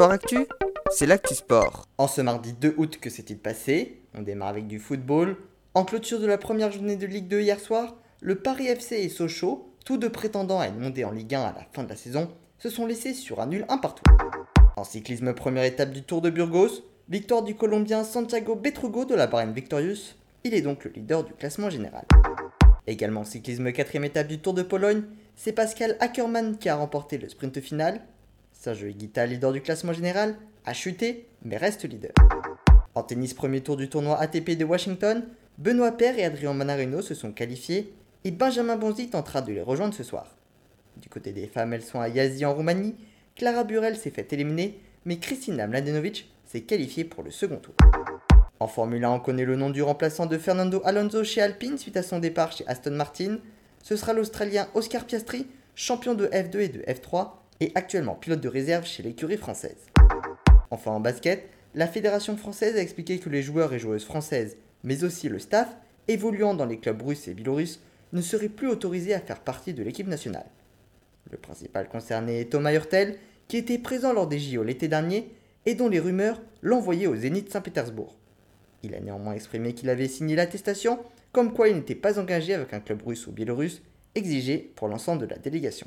Sport Actu, c'est l'actu sport. En ce mardi 2 août, que s'est-il passé? On démarre avec du football. En clôture de la première journée de Ligue 2 hier soir, le Paris FC et Sochaux, tous deux prétendants à une montée en Ligue 1 à la fin de la saison, se sont laissés sur un nul un partout. En cyclisme, première étape du Tour de Burgos, victoire du Colombien Santiago Betrugo de la Bahreïn Victorious, il est donc le leader du classement général. Également en cyclisme, quatrième étape du Tour de Pologne, c'est Pascal Ackermann qui a remporté le sprint final. Sergio Higuita, leader du classement général, a chuté mais reste leader. En tennis, premier tour du tournoi ATP de Washington, Benoît Paire et Adrien Manarino se sont qualifiés et Benjamin Bonzi tentera de les rejoindre ce soir. Du côté des femmes, elles sont à Yazi en Roumanie. Clara Burel s'est fait éliminer, mais Kristina Mladenovic s'est qualifiée pour le second tour. En Formule 1, on connaît le nom du remplaçant de Fernando Alonso chez Alpine suite à son départ chez Aston Martin. Ce sera l'Australien Oscar Piastri, champion de F2 et de F3 et actuellement pilote de réserve chez l'écurie française. Enfin en basket, la Fédération française a expliqué que les joueurs et joueuses françaises, mais aussi le staff, évoluant dans les clubs russes et biélorusses, ne seraient plus autorisés à faire partie de l'équipe nationale. Le principal concerné est Thomas Hurtel, qui était présent lors des JO l'été dernier et dont les rumeurs l'envoyaient au Zénith Saint-Pétersbourg. Il a néanmoins exprimé qu'il avait signé l'attestation, comme quoi il n'était pas engagé avec un club russe ou biélorusse, exigé pour l'ensemble de la délégation.